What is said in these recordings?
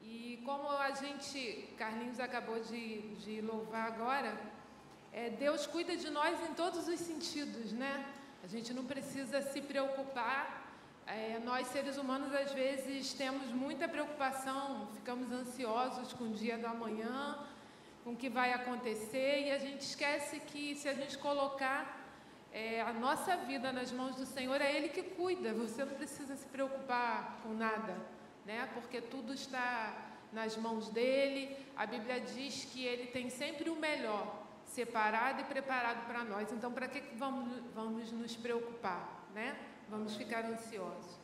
E como a gente, Carlinhos acabou de, de louvar agora, é, Deus cuida de nós em todos os sentidos, né? A gente não precisa se preocupar. É, nós, seres humanos, às vezes temos muita preocupação, ficamos ansiosos com o dia do amanhã, com o que vai acontecer, e a gente esquece que se a gente colocar é, a nossa vida nas mãos do Senhor, é Ele que cuida, você não precisa se preocupar com nada, né? porque tudo está nas mãos dele. A Bíblia diz que Ele tem sempre o melhor separado e preparado para nós. Então, para que vamos, vamos nos preocupar? Né? Vamos ficar ansiosos.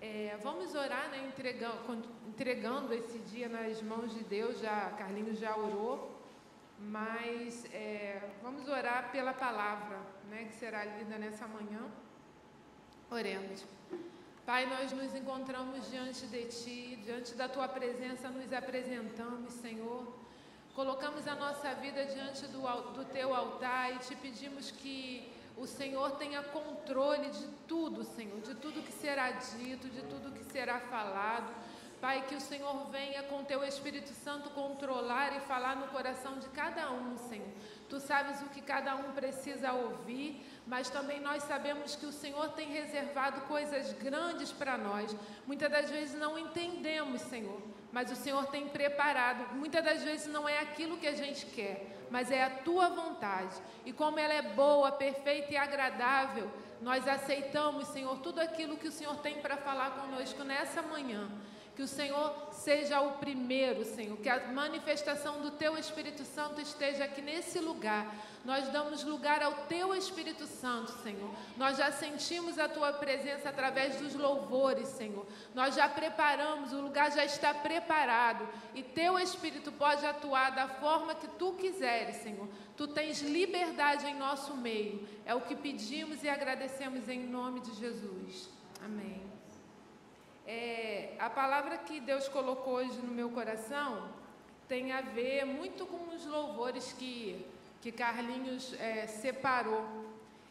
É, vamos orar, né, entregando, entregando esse dia nas mãos de Deus. Já Carlinhos já orou. Mas é, vamos orar pela palavra né, que será lida nessa manhã. Oremos. Pai, nós nos encontramos diante de Ti, diante da Tua presença, nos apresentamos, Senhor. Colocamos a nossa vida diante do, do Teu altar e te pedimos que o Senhor tenha controle de tudo, Senhor, de tudo que será dito, de tudo que será falado Pai, que o Senhor venha com teu Espírito Santo controlar e falar no coração de cada um, Senhor. Tu sabes o que cada um precisa ouvir, mas também nós sabemos que o Senhor tem reservado coisas grandes para nós. Muitas das vezes não entendemos, Senhor, mas o Senhor tem preparado. Muitas das vezes não é aquilo que a gente quer, mas é a tua vontade. E como ela é boa, perfeita e agradável, nós aceitamos, Senhor, tudo aquilo que o Senhor tem para falar conosco nessa manhã. Que o Senhor seja o primeiro, Senhor. Que a manifestação do Teu Espírito Santo esteja aqui nesse lugar. Nós damos lugar ao Teu Espírito Santo, Senhor. Nós já sentimos a Tua presença através dos louvores, Senhor. Nós já preparamos, o lugar já está preparado. E Teu Espírito pode atuar da forma que Tu quiseres, Senhor. Tu tens liberdade em nosso meio. É o que pedimos e agradecemos em nome de Jesus. Amém. É, a palavra que Deus colocou hoje no meu coração tem a ver muito com os louvores que, que Carlinhos é, separou.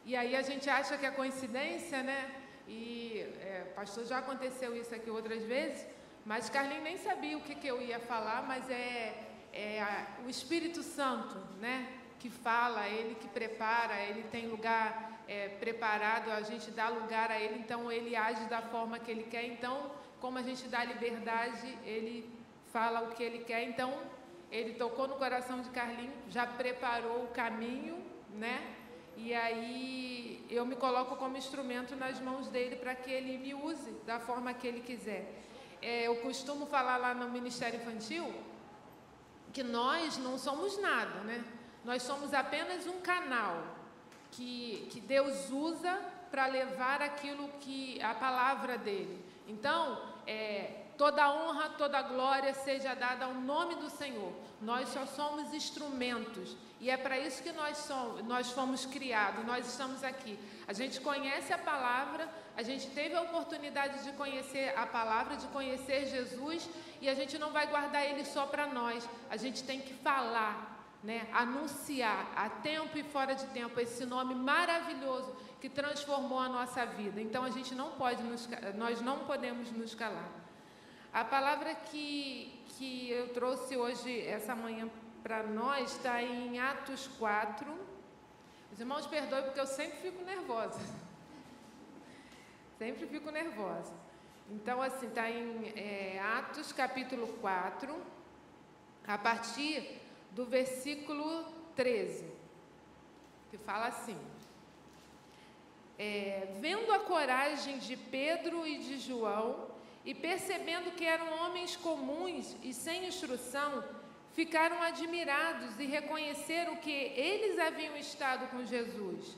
E aí a gente acha que é coincidência, né? E, é, pastor, já aconteceu isso aqui outras vezes, mas Carlinhos nem sabia o que, que eu ia falar, mas é, é a, o Espírito Santo, né? Que fala, ele que prepara, ele tem lugar é, preparado, a gente dá lugar a Ele, então Ele age da forma que Ele quer. Então, como a gente dá liberdade, Ele fala o que Ele quer. Então, Ele tocou no coração de Carlinhos, já preparou o caminho, né? E aí eu me coloco como instrumento nas mãos dele para que ele me use da forma que ele quiser. É, eu costumo falar lá no Ministério Infantil que nós não somos nada, né? Nós somos apenas um canal que, que Deus usa para levar aquilo que a palavra dele. Então, é, toda honra, toda glória seja dada ao nome do Senhor. Nós só somos instrumentos e é para isso que nós somos, nós fomos criados. Nós estamos aqui. A gente conhece a palavra, a gente teve a oportunidade de conhecer a palavra, de conhecer Jesus e a gente não vai guardar ele só para nós. A gente tem que falar né, anunciar a tempo e fora de tempo esse nome maravilhoso que transformou a nossa vida. Então a gente não pode nos, nós não podemos nos calar. A palavra que, que eu trouxe hoje, essa manhã, para nós, está em Atos 4. Os irmãos perdoem porque eu sempre fico nervosa. Sempre fico nervosa. Então, assim, está em é, Atos capítulo 4, a partir do versículo 13, que fala assim: é, Vendo a coragem de Pedro e de João, e percebendo que eram homens comuns e sem instrução, ficaram admirados e reconheceram que eles haviam estado com Jesus.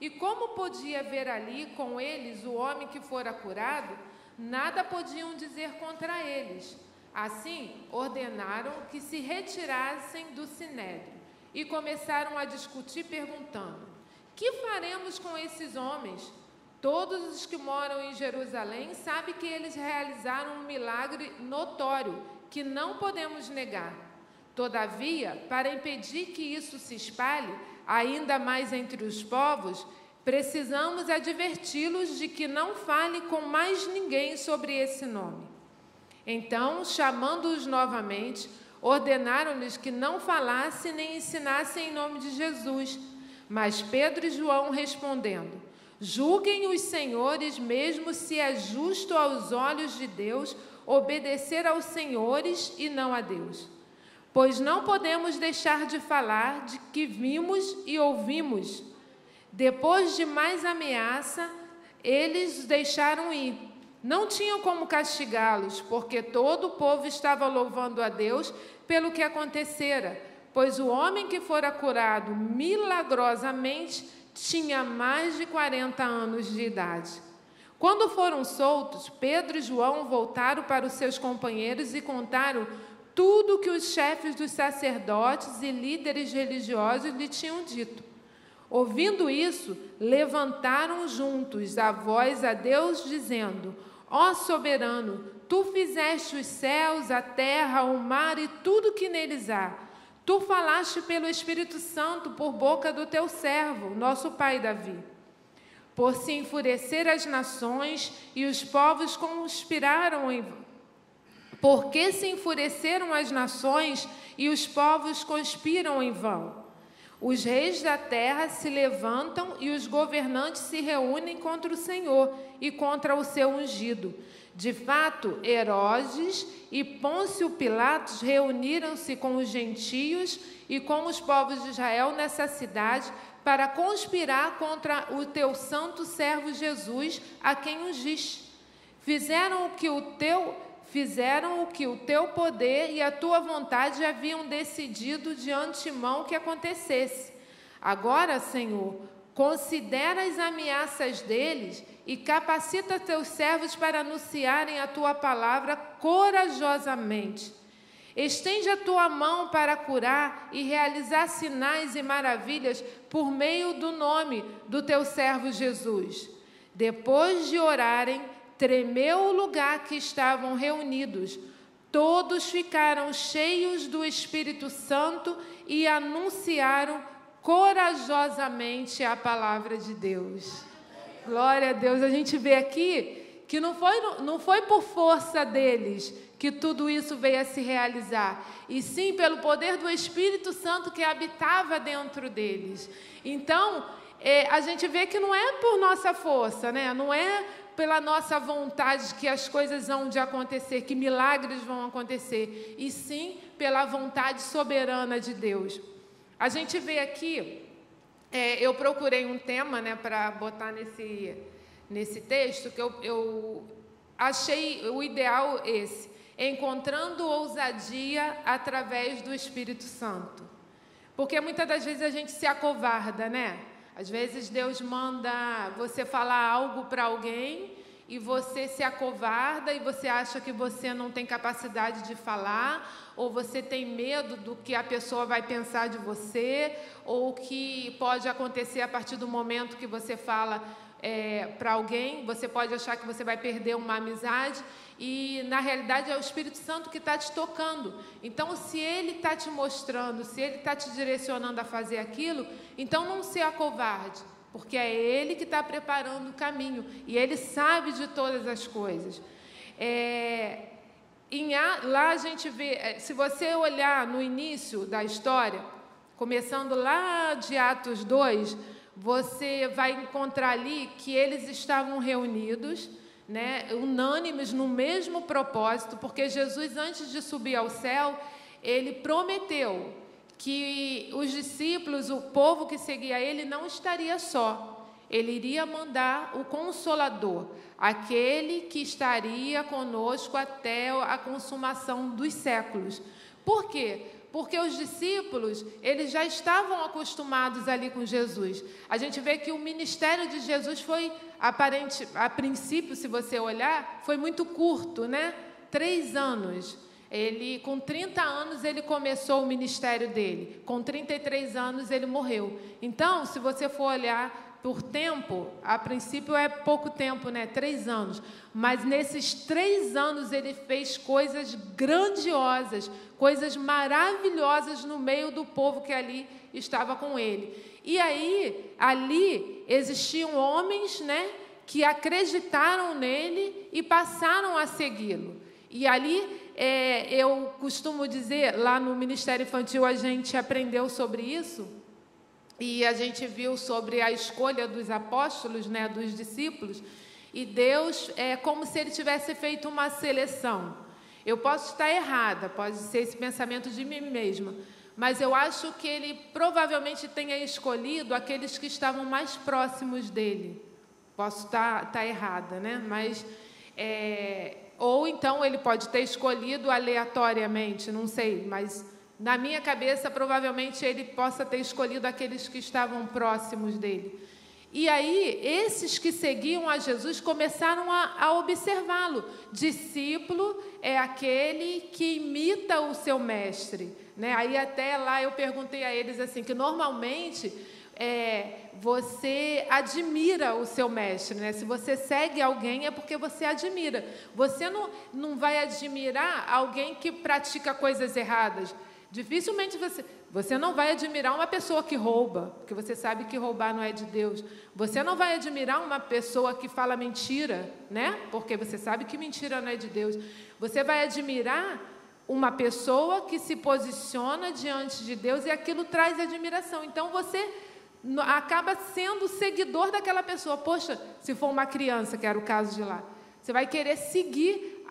E como podia ver ali com eles o homem que fora curado, nada podiam dizer contra eles. Assim, ordenaram que se retirassem do sinédrio e começaram a discutir, perguntando: Que faremos com esses homens? Todos os que moram em Jerusalém sabem que eles realizaram um milagre notório que não podemos negar. Todavia, para impedir que isso se espalhe ainda mais entre os povos, precisamos adverti-los de que não fale com mais ninguém sobre esse nome. Então, chamando-os novamente, ordenaram-lhes que não falassem nem ensinassem em nome de Jesus. Mas Pedro e João respondendo: Julguem os senhores, mesmo se é justo aos olhos de Deus obedecer aos senhores e não a Deus. Pois não podemos deixar de falar de que vimos e ouvimos. Depois de mais ameaça, eles deixaram ir. Não tinham como castigá-los, porque todo o povo estava louvando a Deus pelo que acontecera, pois o homem que fora curado milagrosamente tinha mais de 40 anos de idade. Quando foram soltos, Pedro e João voltaram para os seus companheiros e contaram tudo o que os chefes dos sacerdotes e líderes religiosos lhe tinham dito. Ouvindo isso, levantaram juntos a voz a Deus, dizendo: Ó soberano, tu fizeste os céus, a terra, o mar e tudo que neles há. Tu falaste pelo Espírito Santo por boca do teu servo, nosso pai Davi. Por se enfurecer as nações e os povos conspiraram em porque se enfureceram as nações e os povos conspiram em vão. Os reis da terra se levantam e os governantes se reúnem contra o Senhor e contra o seu ungido. De fato, Herodes e Pôncio Pilatos reuniram-se com os gentios e com os povos de Israel nessa cidade para conspirar contra o teu santo servo Jesus, a quem ungiste. Fizeram o que o teu fizeram o que o teu poder e a tua vontade haviam decidido de antemão que acontecesse. Agora, Senhor, considera as ameaças deles e capacita teus servos para anunciarem a tua palavra corajosamente. Estende a tua mão para curar e realizar sinais e maravilhas por meio do nome do teu servo Jesus. Depois de orarem, tremeu o lugar que estavam reunidos. Todos ficaram cheios do Espírito Santo e anunciaram corajosamente a palavra de Deus. Glória a Deus. A gente vê aqui que não foi, não foi por força deles que tudo isso veio a se realizar, e sim pelo poder do Espírito Santo que habitava dentro deles. Então, é, a gente vê que não é por nossa força, né? não é pela nossa vontade que as coisas vão de acontecer, que milagres vão acontecer, e sim pela vontade soberana de Deus. A gente vê aqui, é, eu procurei um tema né, para botar nesse, nesse texto, que eu, eu achei o ideal esse, encontrando ousadia através do Espírito Santo. Porque muitas das vezes a gente se acovarda, né? Às vezes Deus manda você falar algo para alguém e você se acovarda e você acha que você não tem capacidade de falar, ou você tem medo do que a pessoa vai pensar de você, ou que pode acontecer a partir do momento que você fala é, para alguém, você pode achar que você vai perder uma amizade e na realidade é o Espírito Santo que está te tocando. Então, se Ele está te mostrando, se Ele está te direcionando a fazer aquilo, então não se acovarde, porque é Ele que está preparando o caminho e Ele sabe de todas as coisas. É, a, lá a gente vê, é, se você olhar no início da história, começando lá de Atos 2, você vai encontrar ali que eles estavam reunidos né, unânimes no mesmo propósito, porque Jesus, antes de subir ao céu, ele prometeu que os discípulos, o povo que seguia ele, não estaria só. Ele iria mandar o Consolador, aquele que estaria conosco até a consumação dos séculos. Por quê? porque os discípulos, eles já estavam acostumados ali com Jesus. A gente vê que o ministério de Jesus foi aparente, a princípio, se você olhar, foi muito curto, né? Três anos. Ele, com 30 anos, ele começou o ministério dele. Com 33 anos, ele morreu. Então, se você for olhar por tempo, a princípio é pouco tempo, né? Três anos. Mas nesses três anos ele fez coisas grandiosas, coisas maravilhosas no meio do povo que ali estava com ele. E aí, ali existiam homens, né? Que acreditaram nele e passaram a segui-lo. E ali é, eu costumo dizer, lá no Ministério Infantil a gente aprendeu sobre isso, e a gente viu sobre a escolha dos apóstolos, né, dos discípulos, e Deus é como se ele tivesse feito uma seleção. Eu posso estar errada, pode ser esse pensamento de mim mesma, mas eu acho que ele provavelmente tenha escolhido aqueles que estavam mais próximos dele. Posso estar, estar errada, né? Mas é, ou então ele pode ter escolhido aleatoriamente, não sei, mas na minha cabeça provavelmente ele possa ter escolhido aqueles que estavam próximos dele. E aí, esses que seguiam a Jesus começaram a, a observá-lo. Discípulo é aquele que imita o seu mestre. Né? Aí, até lá, eu perguntei a eles assim: que normalmente é, você admira o seu mestre. Né? Se você segue alguém, é porque você admira. Você não, não vai admirar alguém que pratica coisas erradas. Dificilmente você, você não vai admirar uma pessoa que rouba, porque você sabe que roubar não é de Deus. Você não vai admirar uma pessoa que fala mentira, né? Porque você sabe que mentira não é de Deus. Você vai admirar uma pessoa que se posiciona diante de Deus e aquilo traz admiração. Então você acaba sendo seguidor daquela pessoa. Poxa, se for uma criança, que era o caso de lá, você vai querer seguir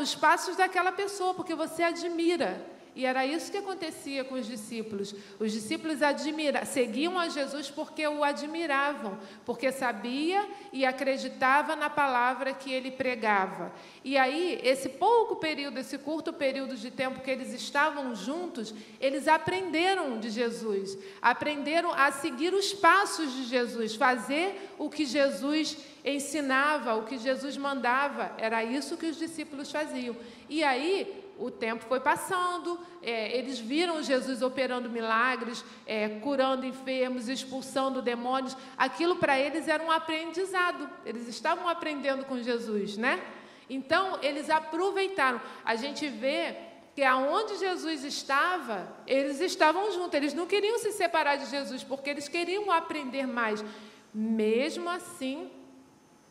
os passos daquela pessoa, porque você admira. E era isso que acontecia com os discípulos. Os discípulos admira, seguiam a Jesus porque o admiravam, porque sabia e acreditava na palavra que ele pregava. E aí, esse pouco período, esse curto período de tempo que eles estavam juntos, eles aprenderam de Jesus, aprenderam a seguir os passos de Jesus, fazer o que Jesus ensinava, o que Jesus mandava. Era isso que os discípulos faziam. E aí, o tempo foi passando, é, eles viram Jesus operando milagres, é, curando enfermos, expulsando demônios. Aquilo para eles era um aprendizado. Eles estavam aprendendo com Jesus, né? Então eles aproveitaram. A gente vê que aonde Jesus estava, eles estavam juntos. Eles não queriam se separar de Jesus porque eles queriam aprender mais. Mesmo assim,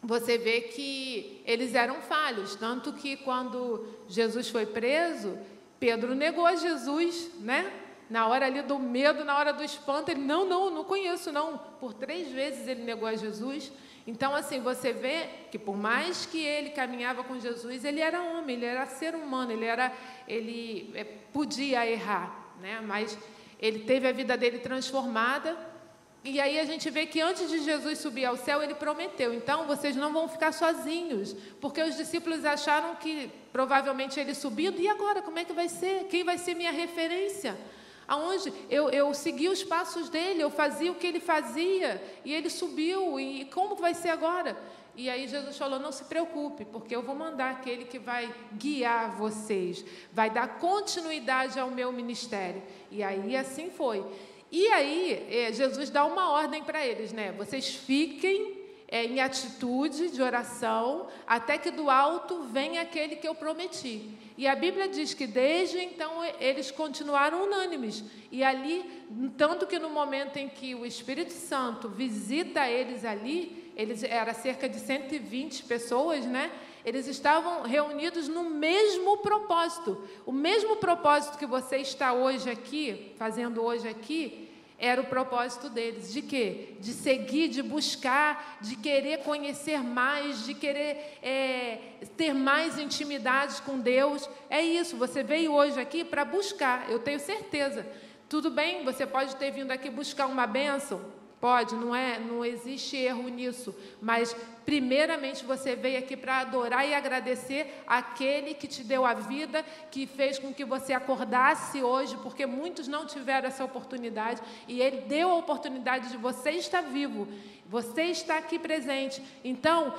você vê que eles eram falhos, tanto que quando Jesus foi preso, Pedro negou a Jesus, né? Na hora ali do medo, na hora do espanto, ele não, não, não conheço não. Por três vezes ele negou a Jesus. Então, assim, você vê que por mais que ele caminhava com Jesus, ele era homem, ele era ser humano, ele era, ele é, podia errar, né? Mas ele teve a vida dele transformada e aí a gente vê que antes de Jesus subir ao céu, ele prometeu: então vocês não vão ficar sozinhos, porque os discípulos acharam que provavelmente ele subindo, e agora como é que vai ser? Quem vai ser minha referência? Aonde eu, eu segui os passos dele, eu fazia o que ele fazia, e ele subiu, e como vai ser agora? E aí Jesus falou: não se preocupe, porque eu vou mandar aquele que vai guiar vocês, vai dar continuidade ao meu ministério. E aí assim foi. E aí, é, Jesus dá uma ordem para eles, né? Vocês fiquem é, em atitude de oração até que do alto venha aquele que eu prometi. E a Bíblia diz que desde então eles continuaram unânimes. E ali, tanto que no momento em que o Espírito Santo visita eles ali, eles era cerca de 120 pessoas, né? Eles estavam reunidos no mesmo propósito. O mesmo propósito que você está hoje aqui, fazendo hoje aqui, era o propósito deles. De quê? De seguir, de buscar, de querer conhecer mais, de querer é, ter mais intimidade com Deus. É isso, você veio hoje aqui para buscar, eu tenho certeza. Tudo bem, você pode ter vindo aqui buscar uma bênção, Pode, não é, não existe erro nisso, mas primeiramente você veio aqui para adorar e agradecer aquele que te deu a vida, que fez com que você acordasse hoje, porque muitos não tiveram essa oportunidade e ele deu a oportunidade de você estar vivo, você está aqui presente. Então,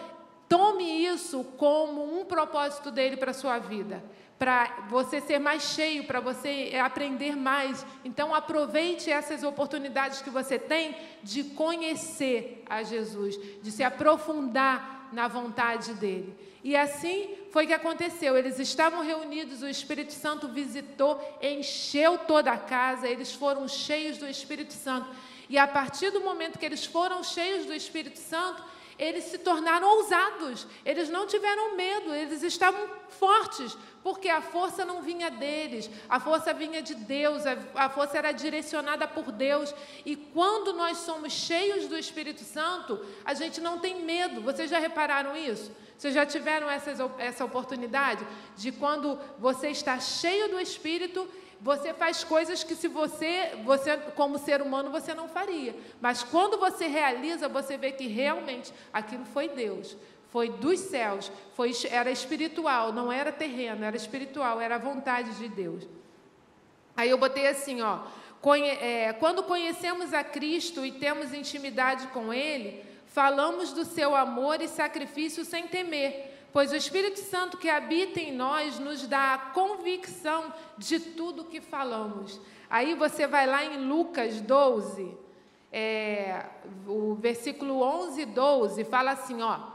tome isso como um propósito dele para a sua vida para você ser mais cheio, para você aprender mais. Então, aproveite essas oportunidades que você tem de conhecer a Jesus, de se aprofundar na vontade dele. E assim foi que aconteceu. Eles estavam reunidos, o Espírito Santo visitou, encheu toda a casa, eles foram cheios do Espírito Santo. E a partir do momento que eles foram cheios do Espírito Santo, eles se tornaram ousados, eles não tiveram medo, eles estavam fortes, porque a força não vinha deles, a força vinha de Deus, a, força era direcionada por Deus. E quando nós somos cheios do Espírito Santo, a gente não tem medo. Vocês já repararam isso? Vocês já tiveram essa, essa oportunidade de quando você está cheio do Espírito, você faz coisas que se você, você como ser humano, você não faria. Mas quando você realiza, você vê que realmente aquilo foi Deus. Foi dos céus, foi, era espiritual, não era terreno, era espiritual, era a vontade de Deus. Aí eu botei assim, ó, conhe, é, quando conhecemos a Cristo e temos intimidade com Ele, falamos do seu amor e sacrifício sem temer pois o Espírito Santo que habita em nós nos dá a convicção de tudo que falamos. Aí você vai lá em Lucas 12, é, o versículo 11 e 12, fala assim: ó.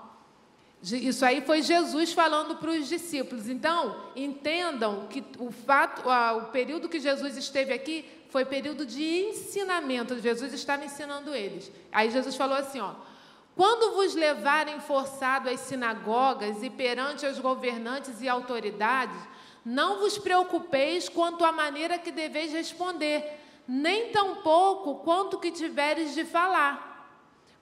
Isso aí foi Jesus falando para os discípulos. Então, entendam que o fato, o período que Jesus esteve aqui foi período de ensinamento. Jesus estava ensinando eles. Aí Jesus falou assim, ó: quando vos levarem forçado às sinagogas e perante os governantes e autoridades, não vos preocupeis quanto à maneira que deveis responder, nem tampouco quanto que tiveres de falar.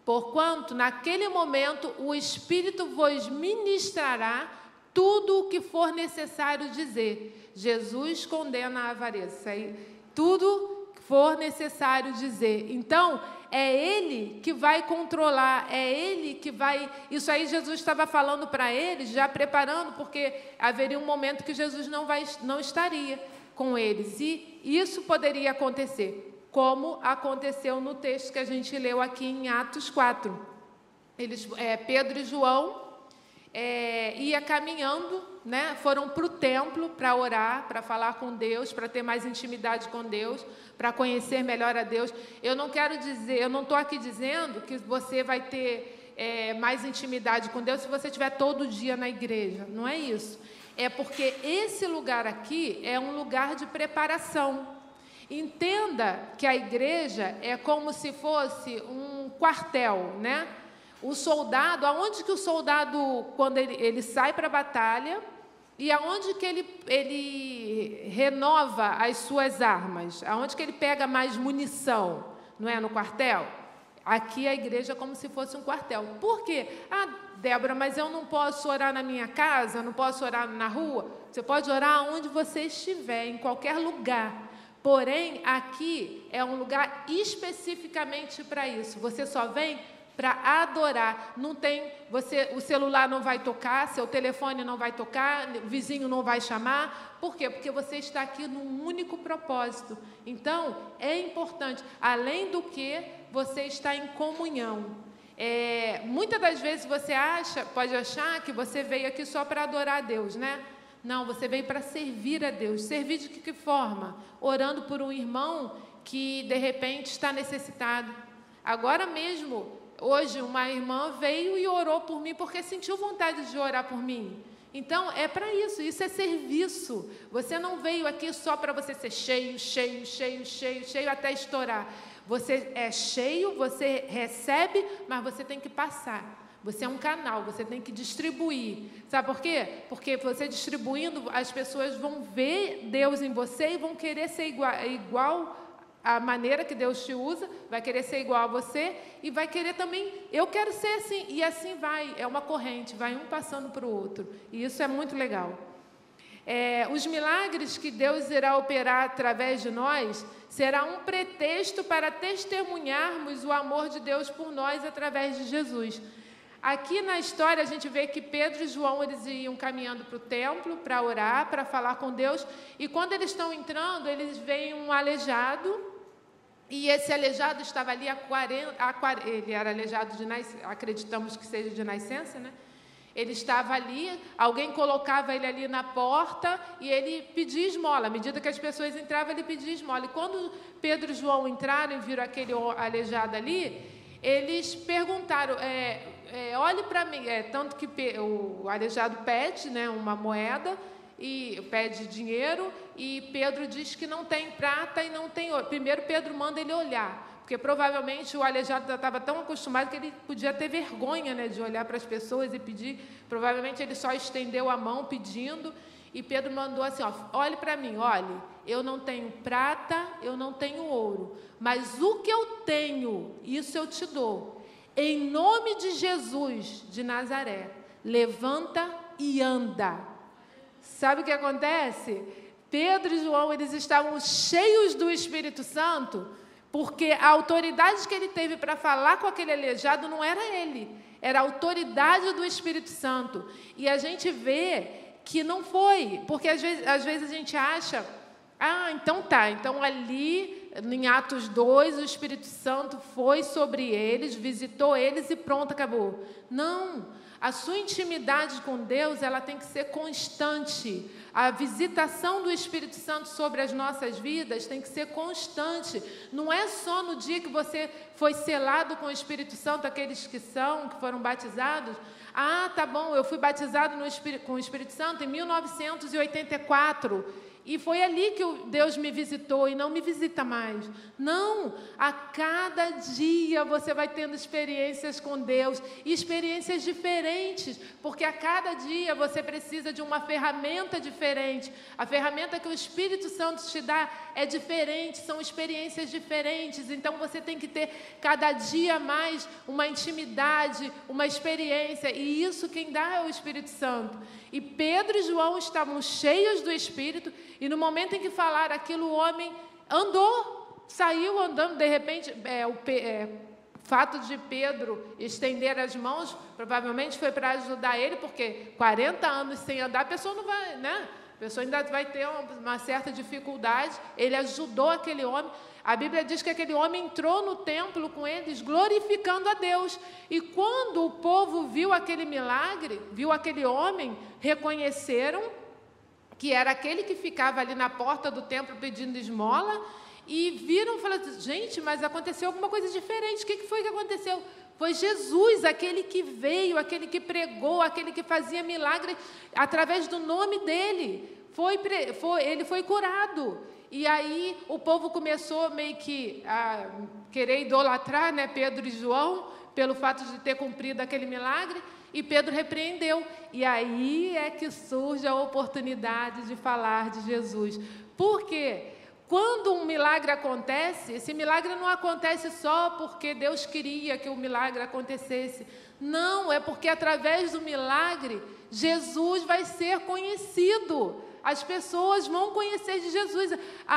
Porquanto, naquele momento, o Espírito vos ministrará tudo o que for necessário dizer. Jesus condena a avareza. Tudo que for necessário dizer. Então, é Ele que vai controlar, é Ele que vai. Isso aí Jesus estava falando para eles, já preparando, porque haveria um momento que Jesus não, vai, não estaria com eles. E isso poderia acontecer, como aconteceu no texto que a gente leu aqui em Atos 4. Eles, é, Pedro e João é, ia caminhando, né? Foram para o templo para orar, para falar com Deus, para ter mais intimidade com Deus, para conhecer melhor a Deus. Eu não quero dizer, eu não estou aqui dizendo que você vai ter é, mais intimidade com Deus se você estiver todo dia na igreja. Não é isso. É porque esse lugar aqui é um lugar de preparação. Entenda que a igreja é como se fosse um quartel, né? O soldado, aonde que o soldado, quando ele, ele sai para a batalha, e aonde que ele, ele renova as suas armas? Aonde que ele pega mais munição? Não é no quartel? Aqui a igreja é como se fosse um quartel. Por quê? Ah, Débora, mas eu não posso orar na minha casa, não posso orar na rua. Você pode orar onde você estiver, em qualquer lugar. Porém, aqui é um lugar especificamente para isso. Você só vem para adorar. Não tem, você, o celular não vai tocar, seu telefone não vai tocar, o vizinho não vai chamar. Por quê? Porque você está aqui num único propósito. Então, é importante, além do que você está em comunhão. É, muitas das vezes você acha, pode achar que você veio aqui só para adorar a Deus, né? Não, você veio para servir a Deus. Servir de que, forma? Orando por um irmão que de repente está necessitado. Agora mesmo, Hoje, uma irmã veio e orou por mim porque sentiu vontade de orar por mim. Então, é para isso, isso é serviço. Você não veio aqui só para você ser cheio, cheio, cheio, cheio, cheio até estourar. Você é cheio, você recebe, mas você tem que passar. Você é um canal, você tem que distribuir. Sabe por quê? Porque você distribuindo, as pessoas vão ver Deus em você e vão querer ser igual, igual a maneira que Deus te usa, vai querer ser igual a você e vai querer também, eu quero ser assim, e assim vai, é uma corrente, vai um passando para o outro, e isso é muito legal. É, os milagres que Deus irá operar através de nós será um pretexto para testemunharmos o amor de Deus por nós através de Jesus. Aqui na história a gente vê que Pedro e João eles iam caminhando para o templo para orar, para falar com Deus, e quando eles estão entrando, eles veem um aleijado e esse aleijado estava ali há 40, há 40 ele era aleijado de nascença, acreditamos que seja de nascença, né? Ele estava ali, alguém colocava ele ali na porta e ele pedia esmola. À medida que as pessoas entravam, ele pedia esmola. E quando Pedro e João entraram e viram aquele aleijado ali, eles perguntaram: é, é, olhe para mim. É, tanto que o aleijado pede né, uma moeda e pede dinheiro e Pedro diz que não tem prata e não tem ouro. Primeiro Pedro manda ele olhar, porque provavelmente o aleijado estava tão acostumado que ele podia ter vergonha né, de olhar para as pessoas e pedir. Provavelmente ele só estendeu a mão pedindo. E Pedro mandou assim: ó, olhe para mim, olhe, eu não tenho prata, eu não tenho ouro, mas o que eu tenho, isso eu te dou. Em nome de Jesus de Nazaré, levanta e anda. Sabe o que acontece? Pedro e João, eles estavam cheios do Espírito Santo, porque a autoridade que ele teve para falar com aquele aleijado não era ele, era a autoridade do Espírito Santo. E a gente vê que não foi, porque às vezes, às vezes a gente acha, ah, então tá, então ali em Atos 2 o Espírito Santo foi sobre eles, visitou eles e pronto, acabou. Não, a sua intimidade com Deus, ela tem que ser constante. A visitação do Espírito Santo sobre as nossas vidas tem que ser constante. Não é só no dia que você foi selado com o Espírito Santo, aqueles que são, que foram batizados. Ah, tá bom, eu fui batizado no com o Espírito Santo em 1984. E foi ali que Deus me visitou e não me visita mais. Não, a cada dia você vai tendo experiências com Deus e experiências diferentes, porque a cada dia você precisa de uma ferramenta diferente. A ferramenta que o Espírito Santo te dá é diferente, são experiências diferentes. Então você tem que ter cada dia mais uma intimidade, uma experiência, e isso quem dá é o Espírito Santo. E Pedro e João estavam cheios do Espírito, e no momento em que falaram aquilo, o homem andou, saiu andando, de repente, é, o é, fato de Pedro estender as mãos, provavelmente foi para ajudar ele, porque 40 anos sem andar, a pessoa não vai, né? A pessoa ainda vai ter uma certa dificuldade. Ele ajudou aquele homem. A Bíblia diz que aquele homem entrou no templo com eles, glorificando a Deus. E quando o povo viu aquele milagre, viu aquele homem, reconheceram que era aquele que ficava ali na porta do templo pedindo esmola. E viram e falaram: gente, mas aconteceu alguma coisa diferente. O que foi que aconteceu? Foi Jesus, aquele que veio, aquele que pregou, aquele que fazia milagre através do nome dele. Foi, foi, ele foi curado. E aí o povo começou meio que a querer idolatrar né, Pedro e João pelo fato de ter cumprido aquele milagre. E Pedro repreendeu. E aí é que surge a oportunidade de falar de Jesus. Por quê? Quando um milagre acontece, esse milagre não acontece só porque Deus queria que o milagre acontecesse. Não, é porque através do milagre, Jesus vai ser conhecido as pessoas vão conhecer de Jesus. A,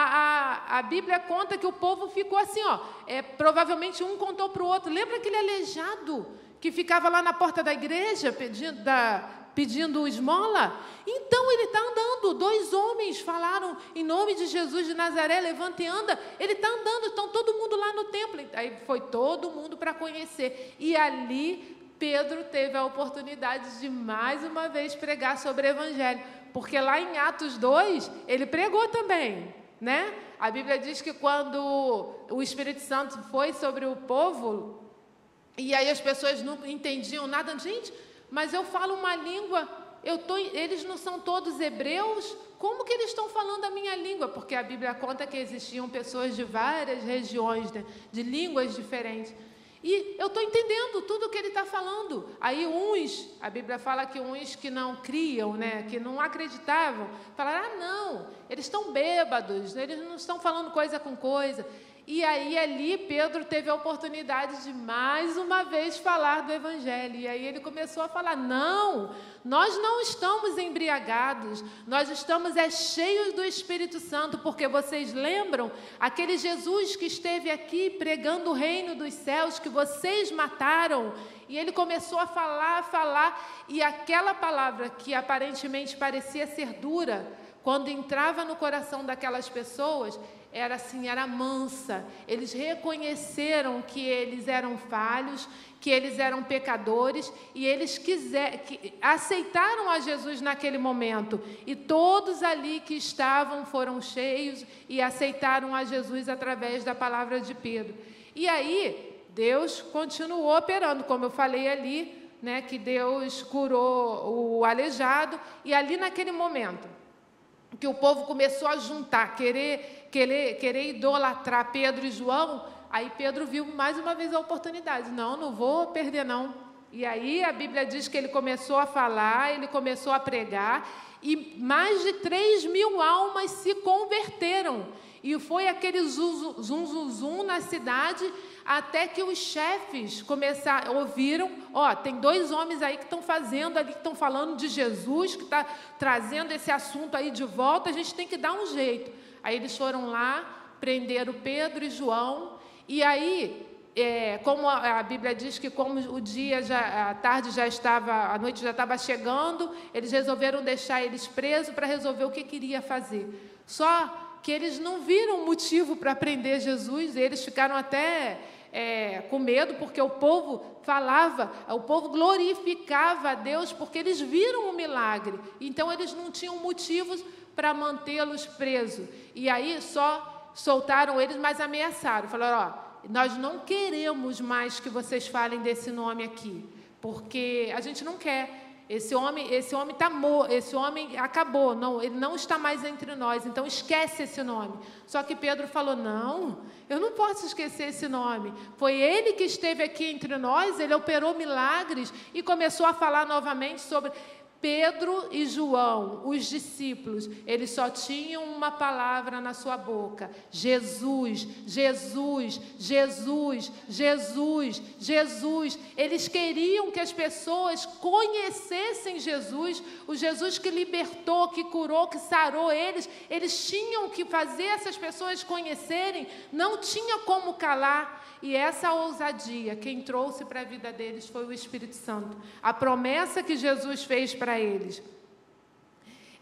a, a Bíblia conta que o povo ficou assim, ó. É, provavelmente um contou para o outro. Lembra aquele aleijado que ficava lá na porta da igreja pedindo, da, pedindo esmola? Então ele está andando. Dois homens falaram em nome de Jesus de Nazaré, levanta e anda. Ele está andando, estão todo mundo lá no templo. Aí foi todo mundo para conhecer. E ali Pedro teve a oportunidade de mais uma vez pregar sobre o Evangelho porque lá em Atos 2, ele pregou também, né? A Bíblia diz que quando o Espírito Santo foi sobre o povo, e aí as pessoas não entendiam nada, gente, mas eu falo uma língua, tô, eles não são todos hebreus, como que eles estão falando a minha língua? Porque a Bíblia conta que existiam pessoas de várias regiões, né, de línguas diferentes. E eu estou entendendo tudo o que ele está falando. Aí uns, a Bíblia fala que uns que não criam, né, que não acreditavam, falaram: ah, não, eles estão bêbados, eles não estão falando coisa com coisa. E aí ali Pedro teve a oportunidade de mais uma vez falar do evangelho. E aí ele começou a falar: "Não, nós não estamos embriagados, nós estamos é cheios do Espírito Santo, porque vocês lembram aquele Jesus que esteve aqui pregando o reino dos céus que vocês mataram?" E ele começou a falar, a falar, e aquela palavra que aparentemente parecia ser dura, quando entrava no coração daquelas pessoas, era assim, era mansa. Eles reconheceram que eles eram falhos, que eles eram pecadores e eles quiser, que, aceitaram a Jesus naquele momento. E todos ali que estavam foram cheios e aceitaram a Jesus através da palavra de Pedro. E aí, Deus continuou operando, como eu falei ali, né, que Deus curou o aleijado, e ali naquele momento que o povo começou a juntar, querer querer, querer idolatrar Pedro e João, Aí Pedro viu mais uma vez a oportunidade. Não, não vou perder, não. E aí a Bíblia diz que ele começou a falar, ele começou a pregar, e mais de 3 mil almas se converteram. E foi aquele zum, zum, zum, zum na cidade, até que os chefes começaram, ouviram, ó, tem dois homens aí que estão fazendo ali, que estão falando de Jesus, que está trazendo esse assunto aí de volta, a gente tem que dar um jeito. Aí eles foram lá, prenderam Pedro e João, e aí é, como a, Bíblia diz que como o dia já, a tarde já estava, a noite já estava chegando, eles resolveram deixar eles presos para resolver o que queria fazer. Só que eles não viram motivo para prender Jesus, eles ficaram até é, com medo, porque o povo falava, o povo glorificava a Deus, porque eles viram o milagre. Então eles não tinham motivos para mantê-los presos. E aí só soltaram eles, mas ameaçaram. Falaram: ó, nós não queremos mais que vocês falem desse nome aqui, porque a gente não quer. Esse homem, esse homem tá morto, esse homem acabou, não, ele não está mais entre nós, então esquece esse nome. Só que Pedro falou: "Não, eu não posso esquecer esse nome. Foi ele que esteve aqui entre nós, ele operou milagres e começou a falar novamente sobre Pedro e João, os discípulos, eles só tinham uma palavra na sua boca: Jesus, Jesus, Jesus, Jesus, Jesus. Eles queriam que as pessoas conhecessem Jesus, o Jesus que libertou, que curou, que sarou eles. Eles tinham que fazer essas pessoas conhecerem, não tinha como calar. E essa ousadia, quem trouxe para a vida deles foi o Espírito Santo. A promessa que Jesus fez para eles.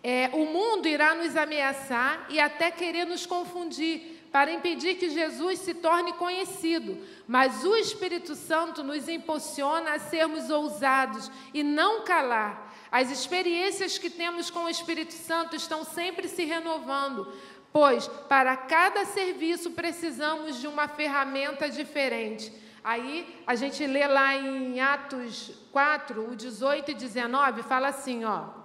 É, o mundo irá nos ameaçar e até querer nos confundir, para impedir que Jesus se torne conhecido. Mas o Espírito Santo nos impulsiona a sermos ousados e não calar. As experiências que temos com o Espírito Santo estão sempre se renovando, pois para cada serviço precisamos de uma ferramenta diferente. Aí a gente lê lá em Atos 4, o 18 e 19, fala assim, ó.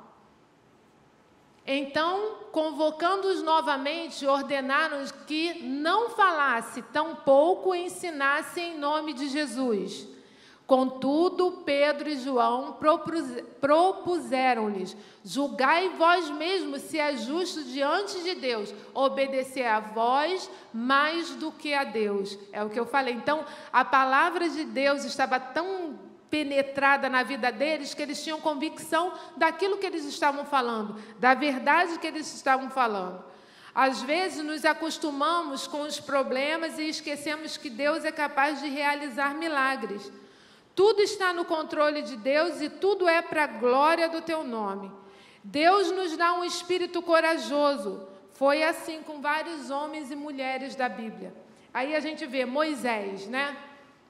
Então, convocando-os novamente, ordenaram que não falasse, tampouco ensinasse em nome de Jesus. Contudo, Pedro e João propuseram-lhes: julgai vós mesmos se é justo diante de Deus obedecer a vós mais do que a Deus. É o que eu falei. Então, a palavra de Deus estava tão penetrada na vida deles que eles tinham convicção daquilo que eles estavam falando, da verdade que eles estavam falando. Às vezes nos acostumamos com os problemas e esquecemos que Deus é capaz de realizar milagres. Tudo está no controle de Deus e tudo é para a glória do teu nome. Deus nos dá um espírito corajoso. Foi assim com vários homens e mulheres da Bíblia. Aí a gente vê Moisés, né?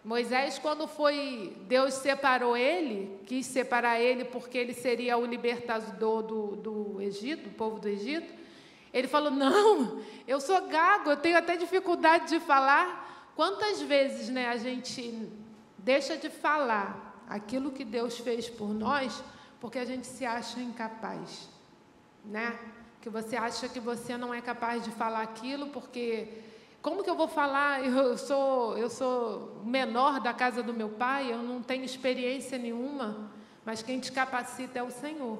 Moisés, quando foi, Deus separou ele, quis separar ele porque ele seria o libertador do, do Egito, do povo do Egito. Ele falou: Não, eu sou gago, eu tenho até dificuldade de falar. Quantas vezes né, a gente deixa de falar aquilo que Deus fez por nós porque a gente se acha incapaz, né? Que você acha que você não é capaz de falar aquilo porque como que eu vou falar? Eu sou eu sou menor da casa do meu pai, eu não tenho experiência nenhuma, mas quem te capacita é o Senhor.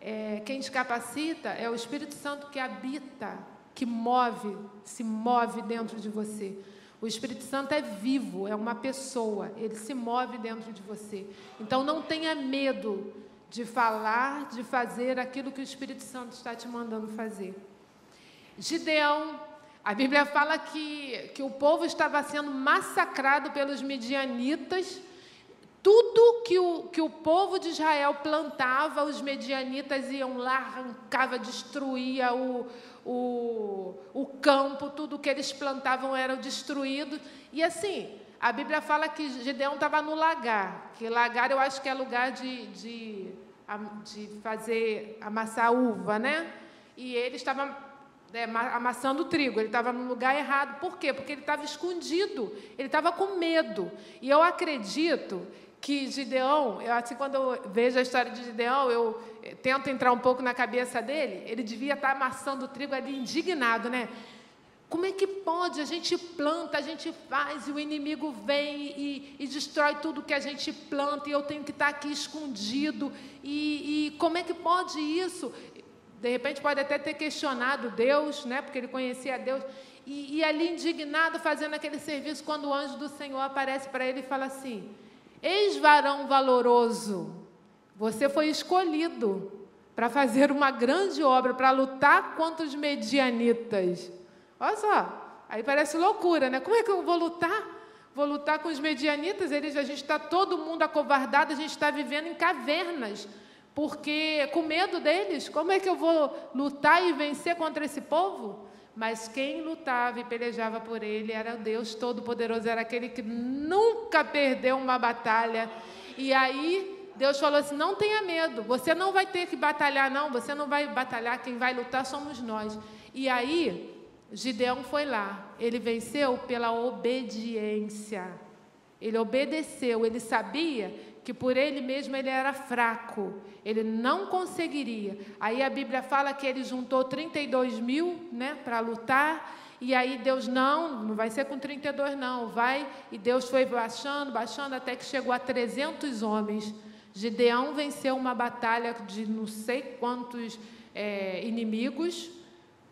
É, quem te capacita é o Espírito Santo que habita, que move, se move dentro de você. O Espírito Santo é vivo, é uma pessoa, ele se move dentro de você. Então não tenha medo de falar, de fazer aquilo que o Espírito Santo está te mandando fazer. Gideão, a Bíblia fala que, que o povo estava sendo massacrado pelos medianitas. Tudo que o, que o povo de Israel plantava, os medianitas iam lá, arrancava, destruía o, o, o campo, tudo que eles plantavam era destruído. E assim, a Bíblia fala que Gideão estava no lagar, que lagar eu acho que é lugar de, de, de fazer amassar uva, né? E ele estava é, amassando trigo, ele estava no lugar errado. Por quê? Porque ele estava escondido, ele estava com medo. E eu acredito que Gideão, eu, assim, quando eu vejo a história de Gideão, eu eh, tento entrar um pouco na cabeça dele, ele devia estar amassando o trigo ali indignado, né? Como é que pode? A gente planta, a gente faz, e o inimigo vem e, e destrói tudo que a gente planta, e eu tenho que estar aqui escondido. E, e como é que pode isso? De repente pode até ter questionado Deus, né? Porque ele conhecia Deus. E, e ali indignado fazendo aquele serviço, quando o anjo do Senhor aparece para ele e fala assim: Eis varão valoroso, você foi escolhido para fazer uma grande obra, para lutar contra os medianitas. Olha só, aí parece loucura, né? Como é que eu vou lutar? Vou lutar com os medianitas, eles, a gente está todo mundo acovardado, a gente está vivendo em cavernas, porque com medo deles, como é que eu vou lutar e vencer contra esse povo? Mas quem lutava e pelejava por ele era Deus Todo-Poderoso, era aquele que nunca perdeu uma batalha. E aí Deus falou assim: não tenha medo, você não vai ter que batalhar, não, você não vai batalhar, quem vai lutar somos nós. E aí Gideão foi lá, ele venceu pela obediência. Ele obedeceu, ele sabia que por ele mesmo ele era fraco, ele não conseguiria. Aí a Bíblia fala que ele juntou 32 mil né, para lutar, e aí Deus, não, não vai ser com 32 não, vai. E Deus foi baixando, baixando, até que chegou a 300 homens. Gideão venceu uma batalha de não sei quantos é, inimigos,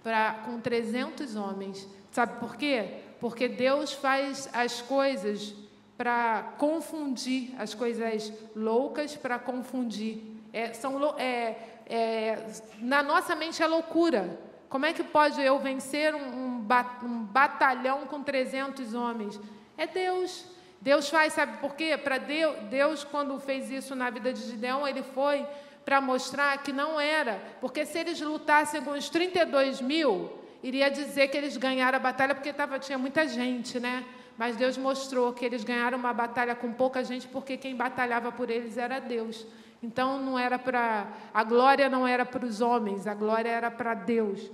pra, com 300 homens. Sabe por quê? Porque Deus faz as coisas para confundir, as coisas loucas para confundir. É, são, é, é, na nossa mente é loucura. Como é que pode eu vencer um, um, batalhão com 300 homens? É Deus. Deus faz, sabe por quê? Para Deus, Deus, quando fez isso na vida de Gideão, ele foi para mostrar que não era, porque se eles lutassem com os 32 mil, iria dizer que eles ganharam a batalha porque tava, tinha muita gente, né? Mas Deus mostrou que eles ganharam uma batalha com pouca gente porque quem batalhava por eles era Deus. Então não era para a glória não era para os homens, a glória era para Deus.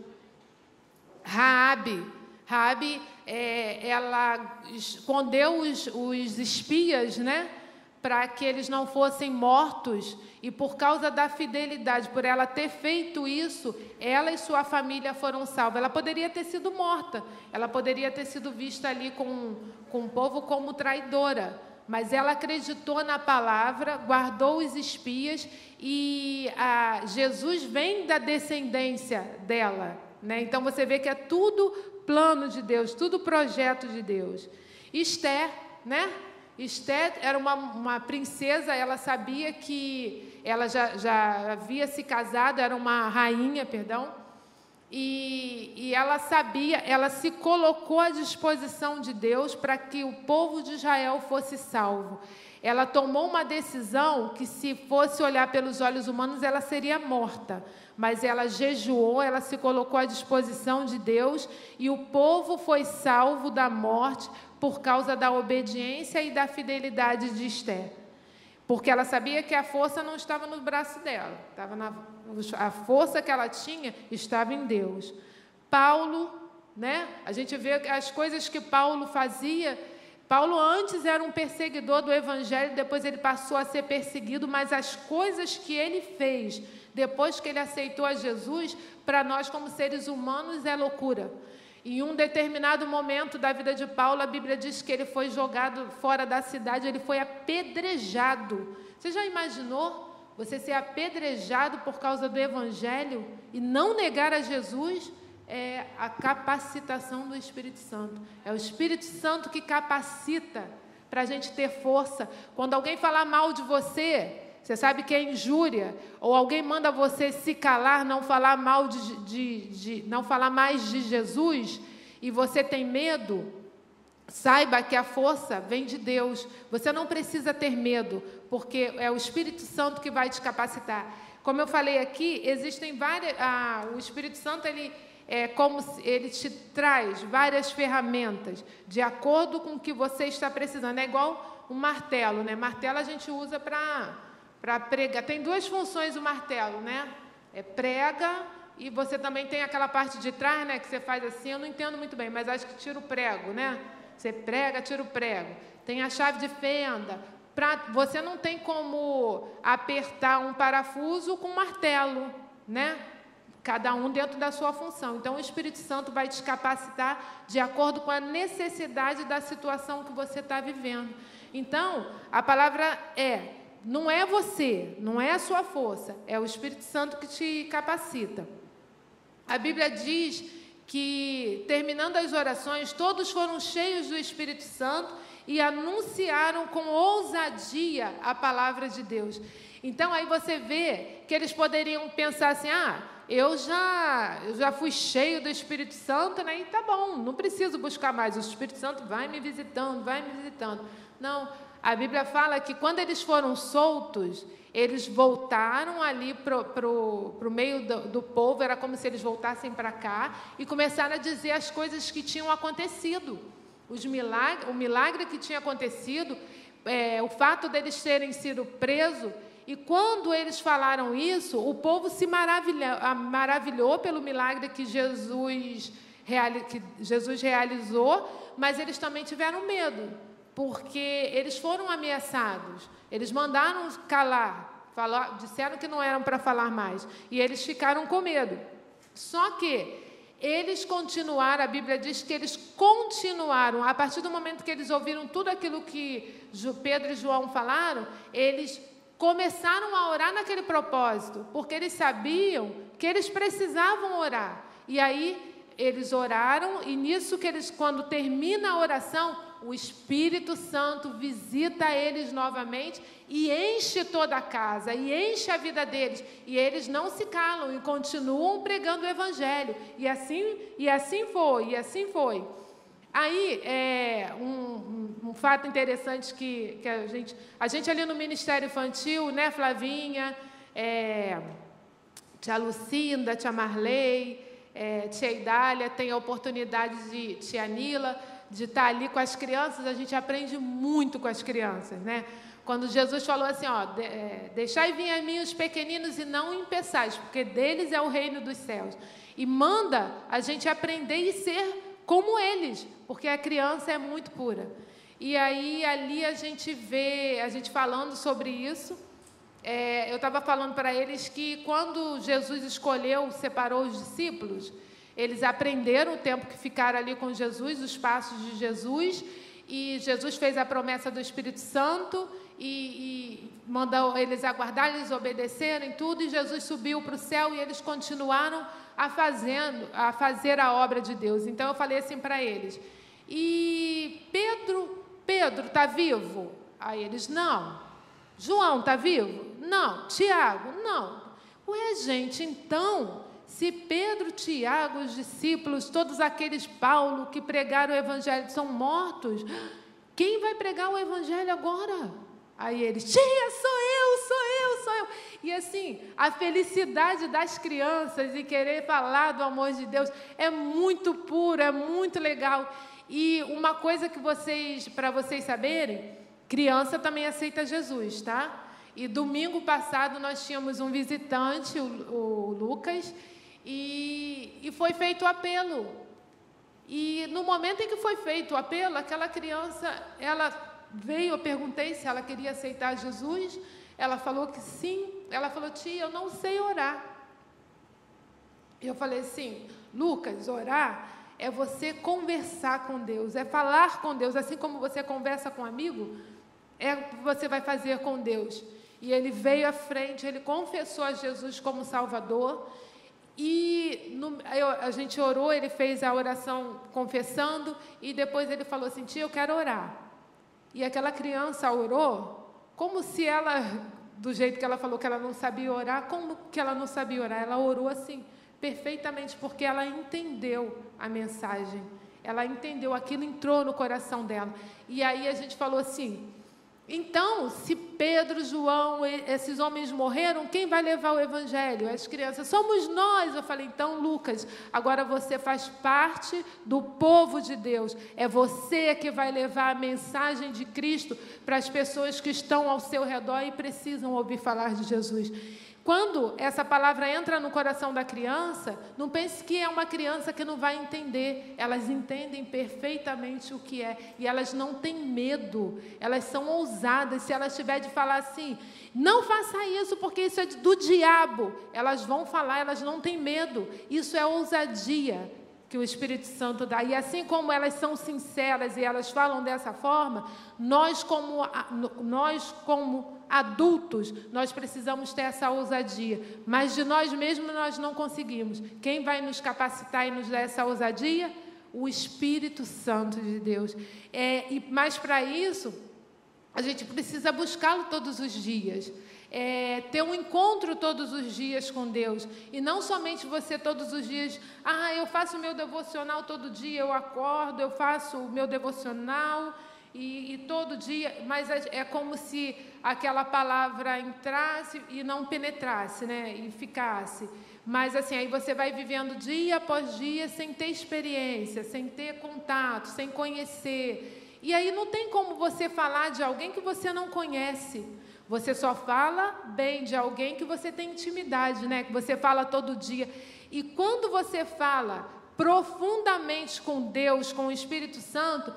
Raabe, Raabe, é, ela escondeu os, os espias, né? Para que eles não fossem mortos, e por causa da fidelidade, por ela ter feito isso, ela e sua família foram salvos. Ela poderia ter sido morta, ela poderia ter sido vista ali com, com o povo como traidora, mas ela acreditou na palavra, guardou os espias, e a, Jesus vem da descendência dela. Né? Então você vê que é tudo plano de Deus, tudo projeto de Deus. Esther, né? Esther era uma, uma princesa, ela sabia que ela já, já havia se casado, era uma rainha, perdão, e, e ela sabia, ela se colocou à disposição de Deus para que o povo de Israel fosse salvo. Ela tomou uma decisão que, se fosse olhar pelos olhos humanos, ela seria morta. Mas ela jejuou, ela se colocou à disposição de Deus e o povo foi salvo da morte por causa da obediência e da fidelidade de Esther. Porque ela sabia que a força não estava no braço dela, estava na, a força que ela tinha estava em Deus. Paulo, né? A gente vê as coisas que Paulo fazia. Paulo antes era um perseguidor do evangelho, depois ele passou a ser perseguido, mas as coisas que ele fez depois que ele aceitou a Jesus, para nós como seres humanos é loucura. Em um determinado momento da vida de Paulo, a Bíblia diz que ele foi jogado fora da cidade, ele foi apedrejado. Você já imaginou você ser apedrejado por causa do Evangelho e não negar a Jesus? É a capacitação do Espírito Santo. É o Espírito Santo que capacita para a gente ter força. Quando alguém falar mal de você, você sabe que é injúria, ou alguém manda você se calar, não falar mal de, de, de, não falar mais de Jesus, e você tem medo, saiba que a força vem de Deus. Você não precisa ter medo, porque é o Espírito Santo que vai te capacitar. Como eu falei aqui, existem várias. Ah, o Espírito Santo ele é como ele te traz várias ferramentas de acordo com o que você está precisando. É igual um martelo, né? Martelo a gente usa para para pregar. Tem duas funções o martelo, né? É prega e você também tem aquela parte de trás, né? Que você faz assim, eu não entendo muito bem, mas acho que tira o prego, né? Você prega, tira o prego. Tem a chave de fenda. Pra, você não tem como apertar um parafuso com martelo, né? cada um dentro da sua função. Então, o Espírito Santo vai te capacitar de acordo com a necessidade da situação que você está vivendo. Então, a palavra é: não é você, não é a sua força, é o Espírito Santo que te capacita. A Bíblia diz que, terminando as orações, todos foram cheios do Espírito Santo e anunciaram com ousadia a palavra de Deus. Então, aí você vê que eles poderiam pensar assim: ah, eu já, eu já fui cheio do Espírito Santo, né? E tá bom, não preciso buscar mais. O Espírito Santo vai me visitando, vai me visitando. Não, a Bíblia fala que quando eles foram soltos, eles voltaram ali para o meio do, do povo, era como se eles voltassem para cá e começaram a dizer as coisas que tinham acontecido. Os o milagre que tinha acontecido, é, o fato deles terem sido presos. E quando eles falaram isso, o povo se maravilhou, maravilhou pelo milagre que Jesus, que Jesus realizou, mas eles também tiveram medo porque eles foram ameaçados, eles mandaram calar, falar, disseram que não eram para falar mais, e eles ficaram com medo. Só que eles continuaram, a Bíblia diz que eles continuaram, a partir do momento que eles ouviram tudo aquilo que Pedro e João falaram, eles começaram a orar naquele propósito, porque eles sabiam que eles precisavam orar. E aí eles oraram, e nisso que eles, quando termina a oração, o Espírito Santo visita eles novamente e enche toda a casa, e enche a vida deles. E eles não se calam e continuam pregando o Evangelho. E assim, e assim foi, e assim foi. Aí, é, um, um, fato interessante que, que a, gente, a gente ali no Ministério Infantil, né, Flavinha, é, tia Lucinda, tia Marley, é, tia Idália, tem a oportunidade de tia Nila, de estar ali com as crianças, a gente aprende muito com as crianças, né? Quando Jesus falou assim, ó, é, deixai vir a mim os pequeninos e não empeçais, porque deles é o reino dos céus. E manda a gente aprender e ser como eles, porque a criança é muito pura. E aí ali a gente vê, a gente falando sobre isso, é, eu estava falando para eles que quando Jesus escolheu, separou os discípulos, eles aprenderam o tempo que ficaram ali com Jesus, os passos de Jesus, e Jesus fez a promessa do Espírito Santo e, e mandou eles aguardar, eles obedecerem tudo, e Jesus subiu para o céu e eles continuaram a, fazendo, a fazer a obra de Deus. Então eu falei assim para eles: e Pedro, Pedro está vivo? Aí eles, não. João está vivo? Não. Tiago? Não. Ué, gente, então se Pedro, Tiago, os discípulos, todos aqueles Paulo que pregaram o evangelho são mortos, quem vai pregar o evangelho agora? Aí eles, tia, sou eu, sou eu, sou eu. E assim, a felicidade das crianças e querer falar do amor de Deus é muito puro, é muito legal. E uma coisa que vocês, para vocês saberem, criança também aceita Jesus, tá? E domingo passado nós tínhamos um visitante, o, o Lucas, e, e foi feito o apelo. E no momento em que foi feito o apelo, aquela criança, ela veio, eu perguntei se ela queria aceitar Jesus. Ela falou que sim. Ela falou, tia, eu não sei orar. Eu falei assim, Lucas, orar é você conversar com Deus, é falar com Deus, assim como você conversa com um amigo, é o que você vai fazer com Deus. E ele veio à frente, ele confessou a Jesus como Salvador, e no, a gente orou, ele fez a oração confessando, e depois ele falou assim: Tia, eu quero orar. E aquela criança orou, como se ela, do jeito que ela falou que ela não sabia orar, como que ela não sabia orar? Ela orou assim, perfeitamente, porque ela entendeu a mensagem, ela entendeu, aquilo entrou no coração dela. E aí a gente falou assim: então, se Pedro, João, esses homens morreram, quem vai levar o evangelho? As crianças. Somos nós. Eu falei, então, Lucas, agora você faz parte do povo de Deus. É você que vai levar a mensagem de Cristo para as pessoas que estão ao seu redor e precisam ouvir falar de Jesus. Quando essa palavra entra no coração da criança, não pense que é uma criança que não vai entender. Elas entendem perfeitamente o que é e elas não têm medo. Elas são ousadas. Se elas tiver de falar assim, não faça isso porque isso é do diabo, elas vão falar. Elas não têm medo. Isso é ousadia que o Espírito Santo dá. E assim como elas são sinceras e elas falam dessa forma, nós como nós como adultos, nós precisamos ter essa ousadia, mas de nós mesmos nós não conseguimos. Quem vai nos capacitar e nos dar essa ousadia? O Espírito Santo de Deus. É, e mas para isso a gente precisa buscá-lo todos os dias. É, ter um encontro todos os dias com Deus. E não somente você todos os dias, ah, eu faço o meu devocional todo dia, eu acordo, eu faço o meu devocional, e, e, todo dia, mas é, é como se aquela palavra entrasse e não penetrasse, né? E ficasse. Mas assim, aí você vai vivendo dia após dia sem ter experiência, sem ter contato, sem conhecer. E aí não tem como você falar de alguém que você não conhece. Você só fala bem de alguém que você tem intimidade, né? Que você fala todo dia. E quando você fala profundamente com Deus, com o Espírito Santo,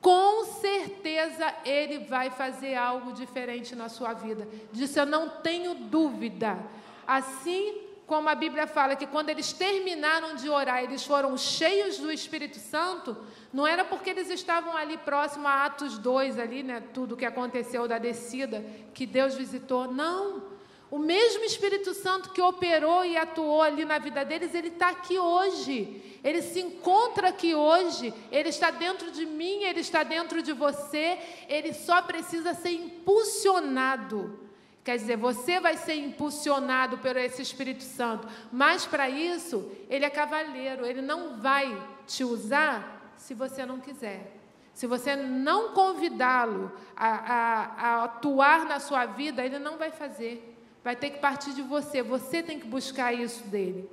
com certeza Ele vai fazer algo diferente na sua vida. Disso eu não tenho dúvida. Assim como a Bíblia fala que quando eles terminaram de orar, eles foram cheios do Espírito Santo, não era porque eles estavam ali próximo a Atos 2, ali, né, tudo que aconteceu da descida, que Deus visitou. Não. O mesmo Espírito Santo que operou e atuou ali na vida deles, ele está aqui hoje. Ele se encontra aqui hoje. Ele está dentro de mim, ele está dentro de você. Ele só precisa ser impulsionado. Quer dizer, você vai ser impulsionado por esse Espírito Santo. Mas para isso, ele é cavaleiro. Ele não vai te usar se você não quiser. Se você não convidá-lo a, a, a atuar na sua vida, ele não vai fazer. Vai ter que partir de você. Você tem que buscar isso dele.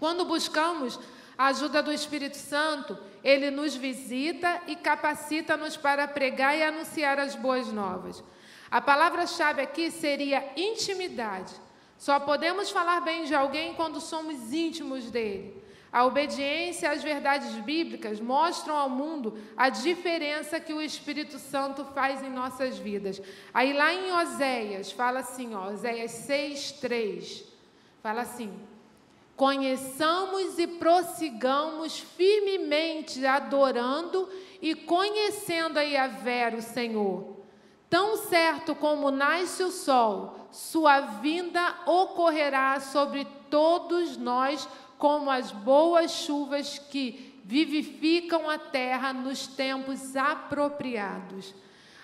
Quando buscamos a ajuda do Espírito Santo, ele nos visita e capacita-nos para pregar e anunciar as boas novas. A palavra-chave aqui seria intimidade. Só podemos falar bem de alguém quando somos íntimos dele. A obediência às verdades bíblicas mostram ao mundo a diferença que o Espírito Santo faz em nossas vidas. Aí lá em Oséias, fala assim, ó, Oséias 6, 3, fala assim, conheçamos e prossigamos firmemente adorando e conhecendo a Yahvé, o Senhor. Tão certo como nasce o sol, sua vinda ocorrerá sobre todos nós como as boas chuvas que vivificam a terra nos tempos apropriados.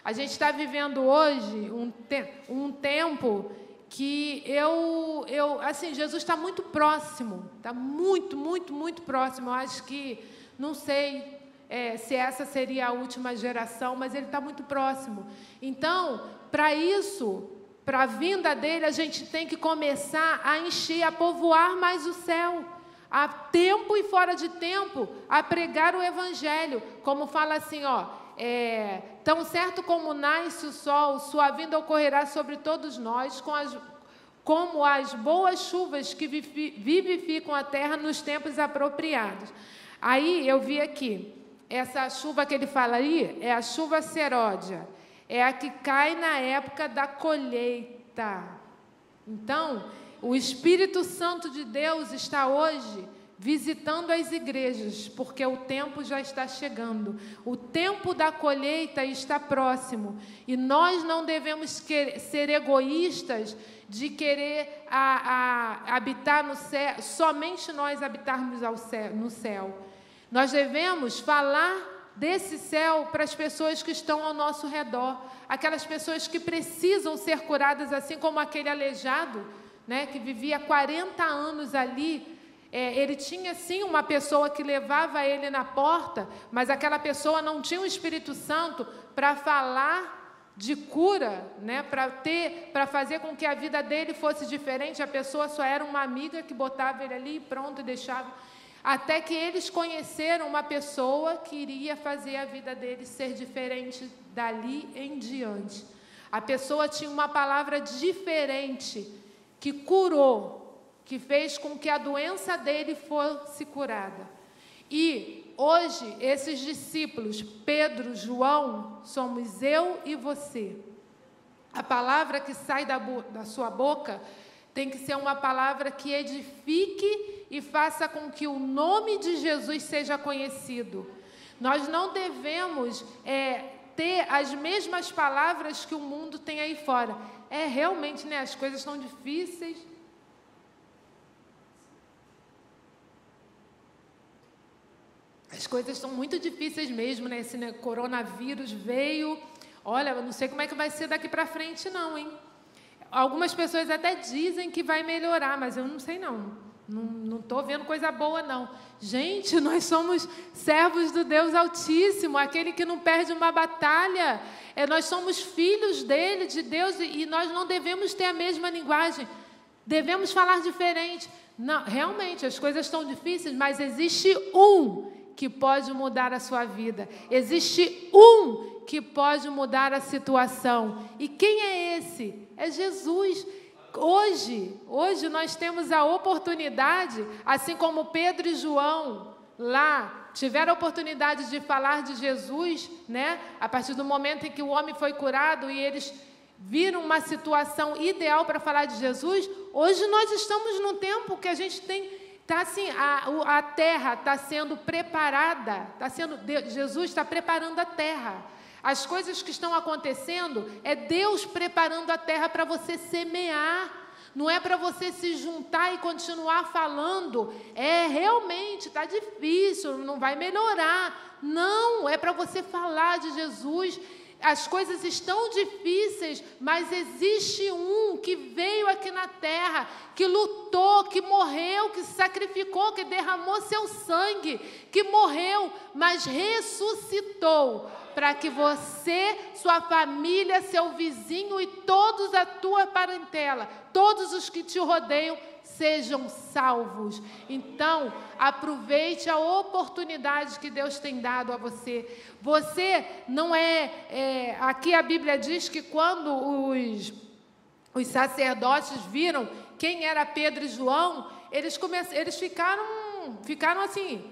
A gente está vivendo hoje um, te um tempo que eu, eu, assim, Jesus está muito próximo, está muito, muito, muito próximo. Eu acho que, não sei é, se essa seria a última geração, mas ele está muito próximo. Então, para isso, para a vinda dele, a gente tem que começar a encher, a povoar mais o céu a tempo e fora de tempo, a pregar o Evangelho. Como fala assim, ó, é, tão certo como nasce o sol, sua vinda ocorrerá sobre todos nós, com as, como as boas chuvas que vivificam a terra nos tempos apropriados. Aí eu vi aqui, essa chuva que ele fala aí é a chuva seródia, é a que cai na época da colheita. Então, o Espírito Santo de Deus está hoje visitando as igrejas, porque o tempo já está chegando. O tempo da colheita está próximo. E nós não devemos ser egoístas de querer a, a, habitar no céu, somente nós habitarmos céu, no céu. Nós devemos falar desse céu para as pessoas que estão ao nosso redor, aquelas pessoas que precisam ser curadas, assim como aquele aleijado né, que vivia 40 anos ali, é, ele tinha sim uma pessoa que levava ele na porta, mas aquela pessoa não tinha o Espírito Santo para falar de cura, né, para ter, para fazer com que a vida dele fosse diferente. A pessoa só era uma amiga que botava ele ali e pronto deixava. Até que eles conheceram uma pessoa que iria fazer a vida dele ser diferente dali em diante. A pessoa tinha uma palavra diferente que curou, que fez com que a doença dele fosse curada. E hoje, esses discípulos, Pedro, João, somos eu e você. A palavra que sai da, da sua boca tem que ser uma palavra que edifique e faça com que o nome de Jesus seja conhecido. Nós não devemos é, ter as mesmas palavras que o mundo tem aí fora. É realmente, né? As coisas estão difíceis. As coisas estão muito difíceis mesmo, né? Esse né, coronavírus veio. Olha, eu não sei como é que vai ser daqui para frente, não, hein? Algumas pessoas até dizem que vai melhorar, mas eu não sei não. Não estou vendo coisa boa, não. Gente, nós somos servos do Deus Altíssimo, aquele que não perde uma batalha. É, nós somos filhos dele, de Deus, e, e nós não devemos ter a mesma linguagem. Devemos falar diferente. Não, realmente, as coisas estão difíceis, mas existe um que pode mudar a sua vida. Existe um que pode mudar a situação. E quem é esse? É Jesus. Hoje, hoje nós temos a oportunidade, assim como Pedro e João lá tiveram a oportunidade de falar de Jesus, né? A partir do momento em que o homem foi curado e eles viram uma situação ideal para falar de Jesus, hoje nós estamos num tempo que a gente tem tá assim, a, a terra está sendo preparada, está sendo Jesus está preparando a terra. As coisas que estão acontecendo é Deus preparando a terra para você semear. Não é para você se juntar e continuar falando. É realmente está difícil, não vai melhorar. Não, é para você falar de Jesus. As coisas estão difíceis, mas existe um que veio aqui na terra, que lutou, que morreu, que sacrificou, que derramou seu sangue, que morreu, mas ressuscitou para que você, sua família, seu vizinho e todos a tua parentela, todos os que te rodeiam, sejam salvos. Então, aproveite a oportunidade que Deus tem dado a você. Você não é, é aqui a Bíblia diz que quando os, os sacerdotes viram quem era Pedro e João, eles, come, eles ficaram, ficaram assim.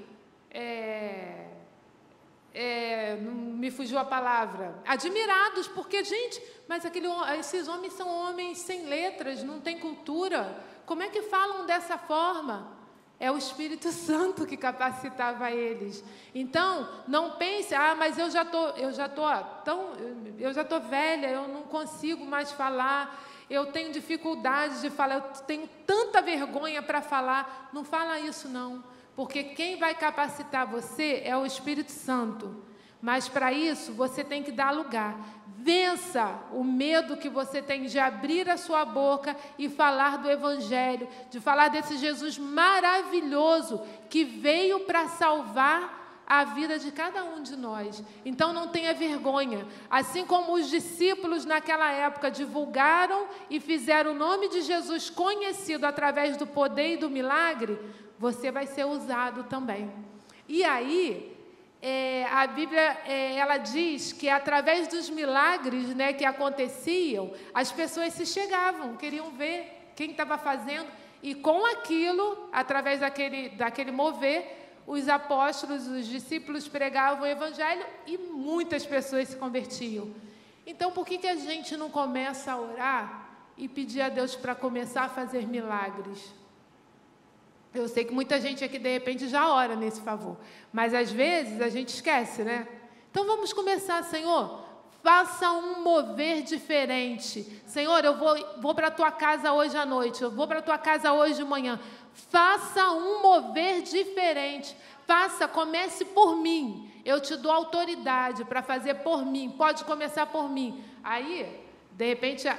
É, é, me fugiu a palavra, admirados, porque, gente, mas aquele, esses homens são homens sem letras, não têm cultura. Como é que falam dessa forma? É o Espírito Santo que capacitava eles. Então, não pense, ah, mas eu já tô, eu já tô tão, eu já tô velha, eu não consigo mais falar, eu tenho dificuldade de falar, eu tenho tanta vergonha para falar. Não fala isso não porque quem vai capacitar você é o Espírito Santo. Mas para isso você tem que dar lugar. Vença o medo que você tem de abrir a sua boca e falar do Evangelho, de falar desse Jesus maravilhoso que veio para salvar a vida de cada um de nós. Então não tenha vergonha. Assim como os discípulos naquela época divulgaram e fizeram o nome de Jesus conhecido através do poder e do milagre, você vai ser usado também. E aí, é, a Bíblia é, ela diz que através dos milagres né, que aconteciam, as pessoas se chegavam, queriam ver quem estava fazendo, e com aquilo, através daquele, daquele mover, os apóstolos, os discípulos pregavam o Evangelho e muitas pessoas se convertiam. Então, por que, que a gente não começa a orar e pedir a Deus para começar a fazer milagres? Eu sei que muita gente aqui de repente já ora nesse favor, mas às vezes a gente esquece, né? Então vamos começar, Senhor. Faça um mover diferente. Senhor, eu vou, vou para a tua casa hoje à noite, eu vou para a tua casa hoje de manhã. Faça um mover diferente. Faça, comece por mim. Eu te dou autoridade para fazer por mim. Pode começar por mim. Aí, de repente, a,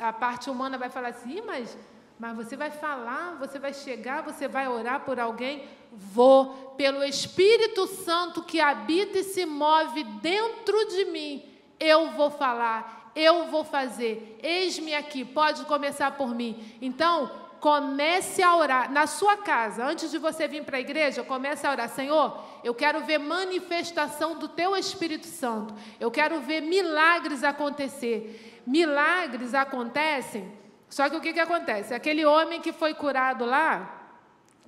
a, a parte humana vai falar assim, mas mas você vai falar, você vai chegar, você vai orar por alguém? Vou, pelo Espírito Santo que habita e se move dentro de mim, eu vou falar, eu vou fazer. Eis-me aqui, pode começar por mim. Então, comece a orar na sua casa, antes de você vir para a igreja, comece a orar, Senhor, eu quero ver manifestação do teu Espírito Santo. Eu quero ver milagres acontecer. Milagres acontecem Só que o que, que acontece? Aquele homem que foi curado lá,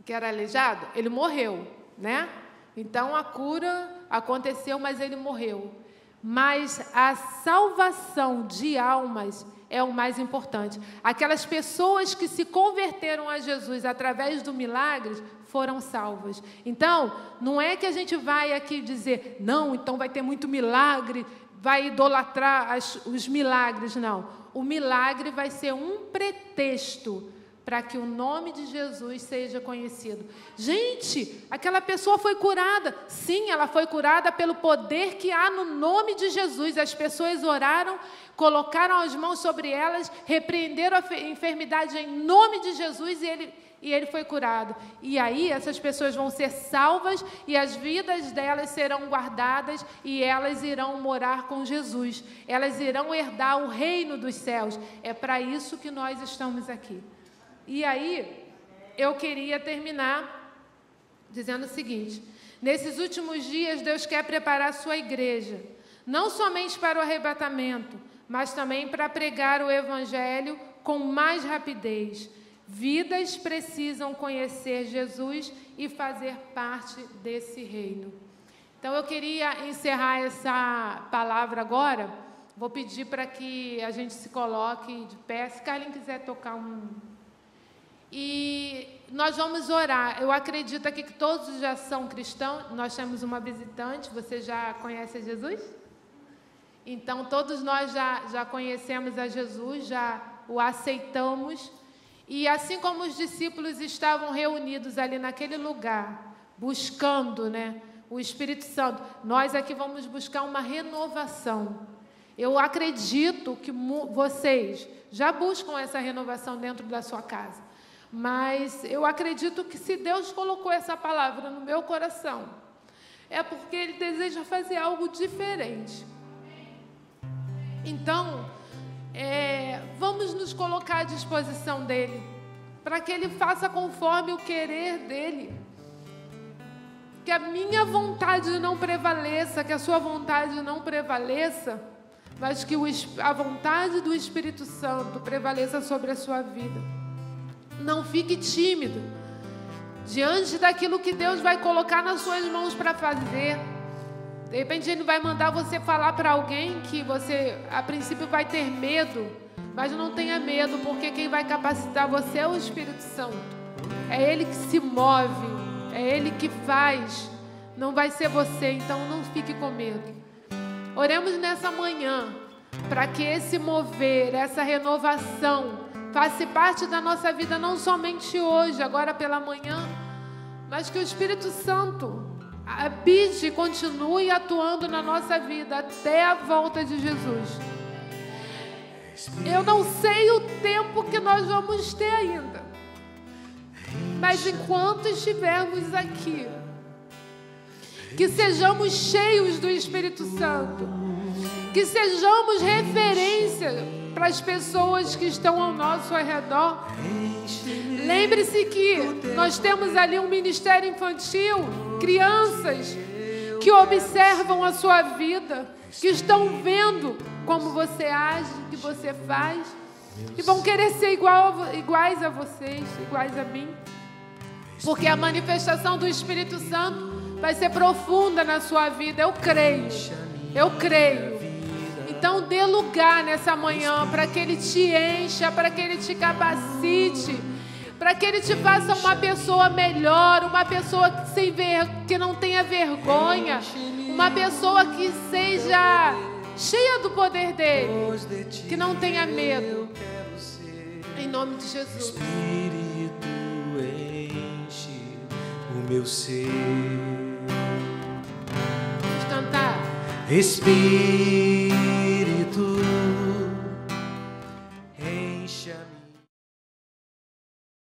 que era aleijado, ele morreu, né? Então a cura aconteceu, mas ele morreu. Mas a salvação de almas é o mais importante. Aquelas pessoas que se converteram a Jesus através do milagre foram salvas. Então, não é que a gente vai aqui dizer, não, então vai ter muito milagre, vai idolatrar as, os milagres, não. O milagre vai ser um pretexto para que o nome de Jesus seja conhecido. Gente, aquela pessoa foi curada. Sim, ela foi curada pelo poder que há no nome de Jesus. As pessoas oraram, colocaram as mãos sobre elas, repreenderam a enfermidade em nome de Jesus e ele e ele foi curado. E aí essas pessoas vão ser salvas e as vidas delas serão guardadas e elas irão morar com Jesus. Elas irão herdar o reino dos céus. É para isso que nós estamos aqui. E aí, eu queria terminar dizendo o seguinte: nesses últimos dias, Deus quer preparar a sua igreja, não somente para o arrebatamento, mas também para pregar o evangelho com mais rapidez. Vidas precisam conhecer Jesus e fazer parte desse reino. Então eu queria encerrar essa palavra agora. Vou pedir para que a gente se coloque de pé. Se Carlinhos quiser tocar um e nós vamos orar. Eu acredito aqui que todos já são cristãos. Nós temos uma visitante. Você já conhece Jesus? Então, todos nós já, já conhecemos a Jesus, já o aceitamos. E assim como os discípulos estavam reunidos ali naquele lugar, buscando né, o Espírito Santo, nós aqui vamos buscar uma renovação. Eu acredito que vocês já buscam essa renovação dentro da sua casa. Mas eu acredito que se Deus colocou essa palavra no meu coração, é porque Ele deseja fazer algo diferente. Então, é, vamos nos colocar à disposição dEle, para que Ele faça conforme o querer dEle. Que a minha vontade não prevaleça, que a sua vontade não prevaleça, mas que a vontade do Espírito Santo prevaleça sobre a sua vida. Não fique tímido diante daquilo que Deus vai colocar nas suas mãos para fazer. De repente ele vai mandar você falar para alguém que você a princípio vai ter medo, mas não tenha medo, porque quem vai capacitar você é o Espírito Santo. É ele que se move, é ele que faz. Não vai ser você, então não fique com medo. Oremos nessa manhã para que esse mover, essa renovação faça parte da nossa vida não somente hoje, agora pela manhã, mas que o Espírito Santo habite continue atuando na nossa vida até a volta de Jesus. Eu não sei o tempo que nós vamos ter ainda, mas enquanto estivermos aqui, que sejamos cheios do Espírito Santo, que sejamos referência para as pessoas que estão ao nosso redor. Lembre-se que nós temos ali um ministério infantil, crianças que observam a sua vida, que estão vendo como você age, que você faz, e vão querer ser igual, iguais a vocês, iguais a mim. Porque a manifestação do Espírito Santo vai ser profunda na sua vida, eu creio. Eu creio. Então dê lugar nessa manhã para que Ele te encha, para que Ele te capacite, para que Ele te faça uma pessoa melhor, uma pessoa que, sem ver, que não tenha vergonha, uma pessoa que seja cheia do poder dele, que não tenha medo. Em nome de Jesus. Espírito enche o meu ser. Vamos cantar. Espírito Espírito.